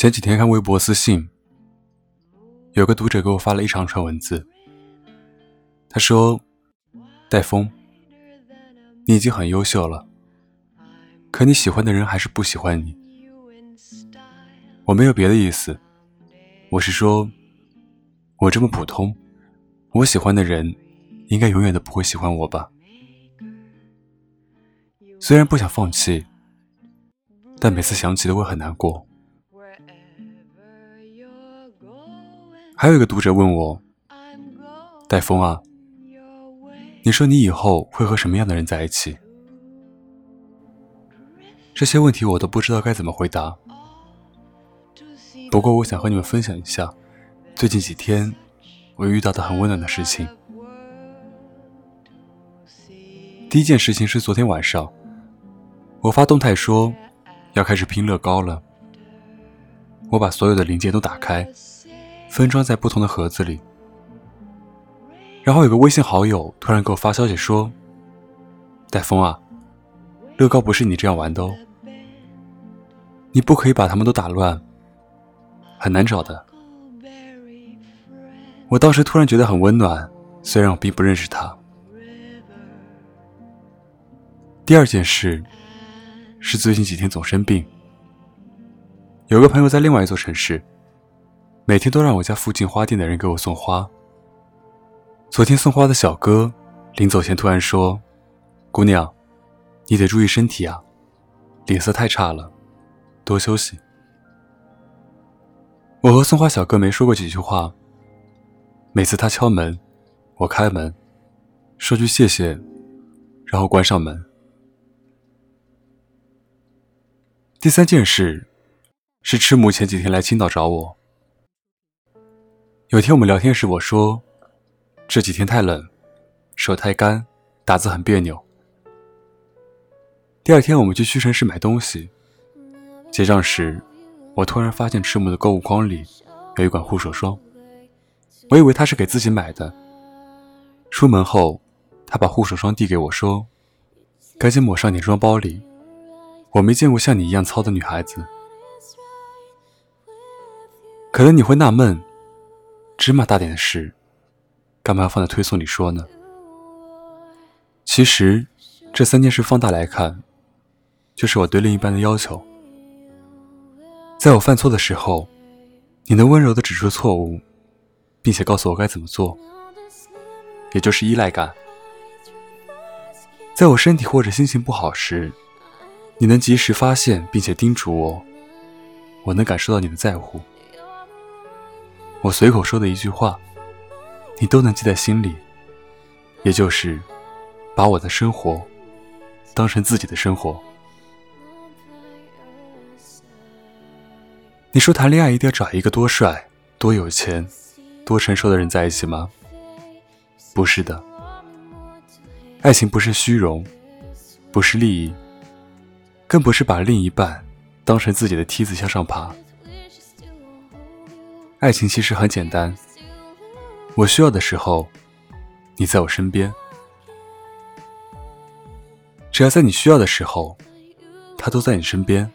前几天看微博私信，有个读者给我发了一长串文字。他说：“戴峰，你已经很优秀了，可你喜欢的人还是不喜欢你。我没有别的意思，我是说，我这么普通，我喜欢的人应该永远都不会喜欢我吧？虽然不想放弃，但每次想起都会很难过。”还有一个读者问我：“戴峰啊。”你说你以后会和什么样的人在一起？这些问题我都不知道该怎么回答。不过我想和你们分享一下最近几天我遇到的很温暖的事情。第一件事情是昨天晚上，我发动态说要开始拼乐高了。我把所有的零件都打开，分装在不同的盒子里。然后有个微信好友突然给我发消息说：“戴峰啊，乐高不是你这样玩的哦，你不可以把它们都打乱，很难找的。”我当时突然觉得很温暖，虽然我并不认识他。第二件事是最近几天总生病，有个朋友在另外一座城市，每天都让我家附近花店的人给我送花。昨天送花的小哥，临走前突然说：“姑娘，你得注意身体啊，脸色太差了，多休息。”我和送花小哥没说过几句话。每次他敲门，我开门，说句谢谢，然后关上门。第三件事是赤木前几天来青岛找我。有天我们聊天时，我说。这几天太冷，手太干，打字很别扭。第二天我们去屈臣氏买东西，结账时，我突然发现赤木的购物筐里有一管护手霜，我以为他是给自己买的。出门后，他把护手霜递给我说：“赶紧抹上点装包里，我没见过像你一样糙的女孩子。”可能你会纳闷，芝麻大点的事。干嘛要放在推送里说呢？其实，这三件事放大来看，就是我对另一半的要求。在我犯错的时候，你能温柔的指出错误，并且告诉我该怎么做，也就是依赖感。在我身体或者心情不好时，你能及时发现并且叮嘱我，我能感受到你的在乎。我随口说的一句话。你都能记在心里，也就是把我的生活当成自己的生活。你说谈恋爱一定要找一个多帅、多有钱、多成熟的人在一起吗？不是的，爱情不是虚荣，不是利益，更不是把另一半当成自己的梯子向上爬。爱情其实很简单。我需要的时候，你在我身边。只要在你需要的时候，他都在你身边，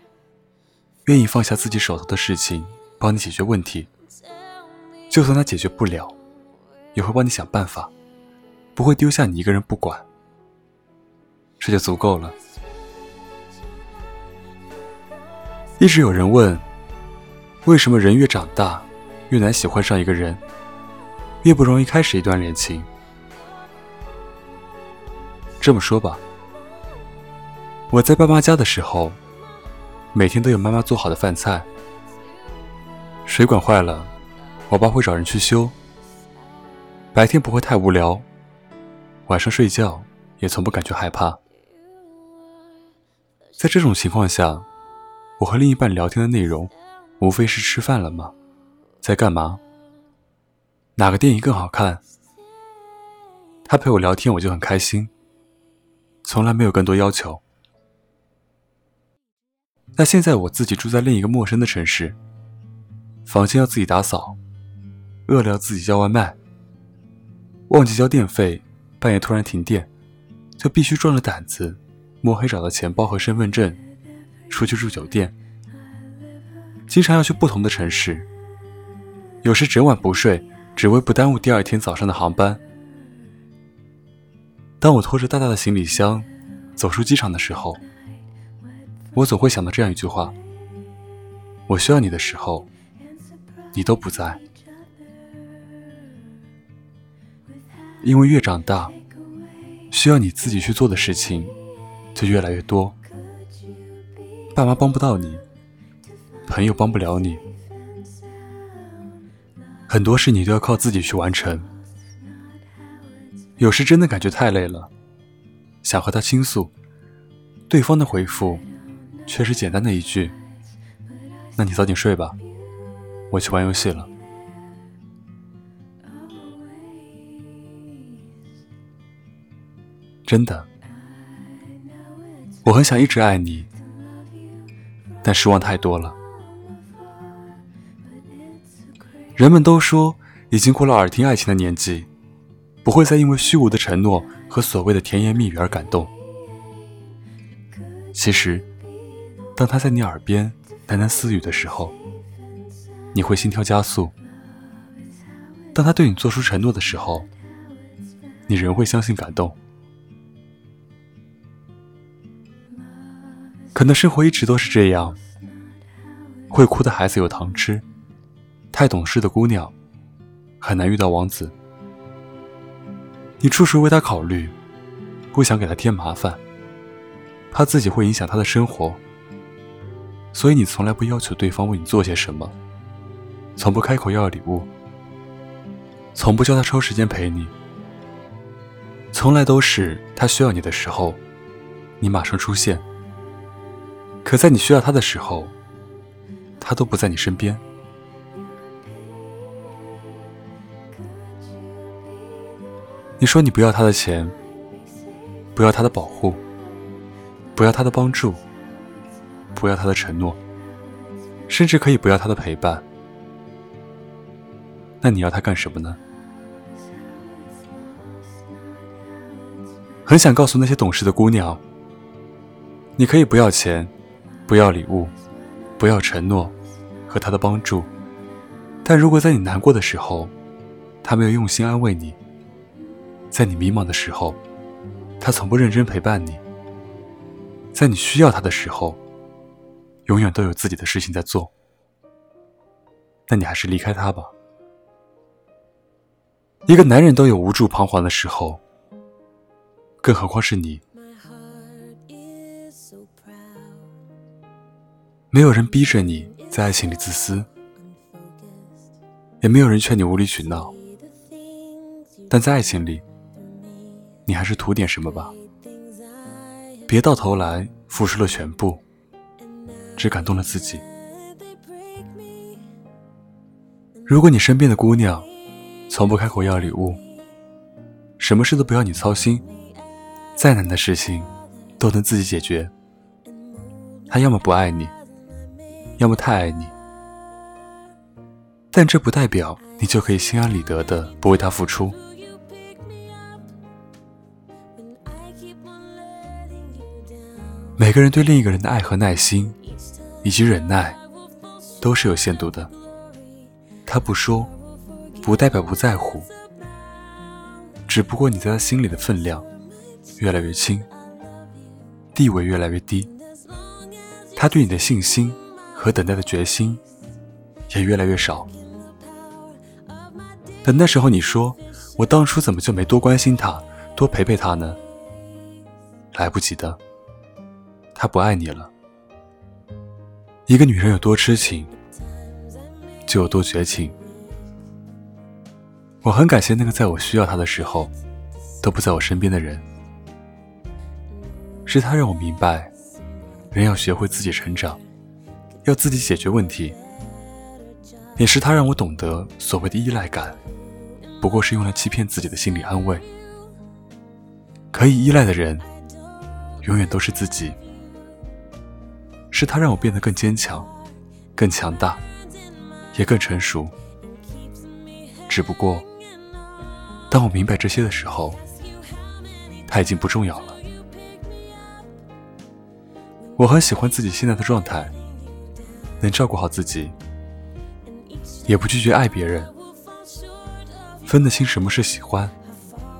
愿意放下自己手头的事情帮你解决问题。就算他解决不了，也会帮你想办法，不会丢下你一个人不管。这就足够了。一直有人问，为什么人越长大，越难喜欢上一个人？越不容易开始一段恋情。这么说吧，我在爸妈家的时候，每天都有妈妈做好的饭菜。水管坏了，我爸会找人去修。白天不会太无聊，晚上睡觉也从不感觉害怕。在这种情况下，我和另一半聊天的内容，无非是吃饭了吗？在干嘛？哪个电影更好看？他陪我聊天，我就很开心，从来没有更多要求。那现在我自己住在另一个陌生的城市，房间要自己打扫，饿了要自己叫外卖，忘记交电费，半夜突然停电，就必须壮着胆子摸黑找到钱包和身份证，出去住酒店。经常要去不同的城市，有时整晚不睡，只为不耽误第二天早上的航班。当我拖着大大的行李箱走出机场的时候，我总会想到这样一句话：我需要你的时候，你都不在。因为越长大，需要你自己去做的事情就越来越多。爸妈帮不到你，朋友帮不了你，很多事你都要靠自己去完成。有时真的感觉太累了，想和他倾诉，对方的回复却是简单的一句：“那你早点睡吧，我去玩游戏了。”真的，我很想一直爱你，但失望太多了。人们都说，已经过了耳听爱情的年纪，不会再因为虚无的承诺和所谓的甜言蜜语而感动。其实，当他在你耳边喃喃私语的时候，你会心跳加速；当他对你做出承诺的时候，你仍会相信感动。可能生活一直都是这样，会哭的孩子有糖吃，太懂事的姑娘很难遇到王子。你处处为他考虑，不想给他添麻烦，怕自己会影响他的生活，所以你从来不要求对方为你做些什么，从不开口要礼物，从不叫他抽时间陪你，从来都是他需要你的时候，你马上出现。可在你需要他的时候，他都不在你身边。你说你不要他的钱，不要他的保护，不要他的帮助，不要他的承诺，甚至可以不要他的陪伴。那你要他干什么呢？很想告诉那些懂事的姑娘，你可以不要钱。不要礼物，不要承诺和他的帮助，但如果在你难过的时候，他没有用心安慰你；在你迷茫的时候，他从不认真陪伴你；在你需要他的时候，永远都有自己的事情在做，那你还是离开他吧。一个男人都有无助彷徨的时候，更何况是你。没有人逼着你在爱情里自私，也没有人劝你无理取闹，但在爱情里，你还是图点什么吧，别到头来付出了全部，只感动了自己。如果你身边的姑娘从不开口要礼物，什么事都不要你操心，再难的事情都能自己解决，她要么不爱你。要么太爱你，但这不代表你就可以心安理得的不为他付出。每个人对另一个人的爱和耐心，以及忍耐，都是有限度的。他不说，不代表不在乎，只不过你在他心里的分量越来越轻，地位越来越低，他对你的信心。和等待的决心也越来越少。等那时候，你说我当初怎么就没多关心他，多陪陪他呢？来不及的，他不爱你了。一个女人有多痴情，就有多绝情。我很感谢那个在我需要他的时候都不在我身边的人，是他让我明白，人要学会自己成长。要自己解决问题，也是他让我懂得所谓的依赖感，不过是用来欺骗自己的心理安慰。可以依赖的人，永远都是自己。是他让我变得更坚强、更强大，也更成熟。只不过，当我明白这些的时候，他已经不重要了。我很喜欢自己现在的状态。能照顾好自己，也不拒绝爱别人，分得清什么是喜欢，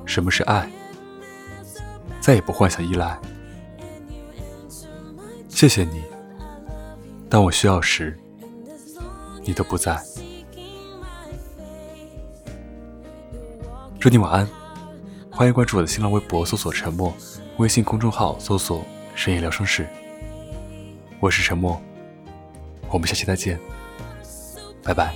什么是爱，再也不幻想依赖。谢谢你，当我需要时，你都不在。祝你晚安，欢迎关注我的新浪微博，搜索“沉默”，微信公众号搜索“深夜聊生事”。我是沉默，我们下期再见，拜拜。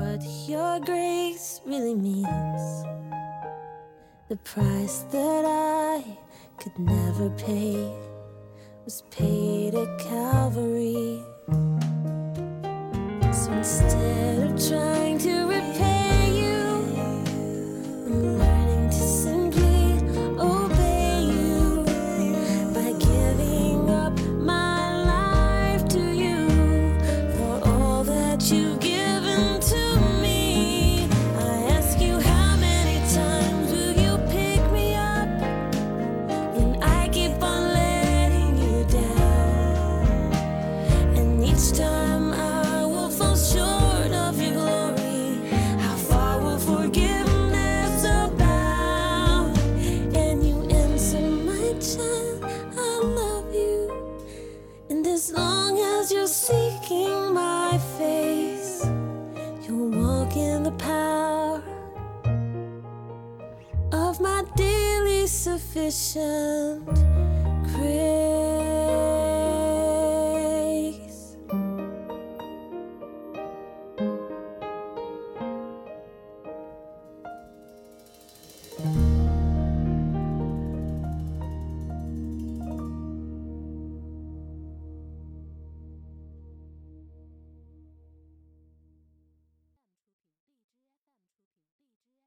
What your grace really means. The price that I could never pay was paid at Calvary. So instead of trying to conditioned.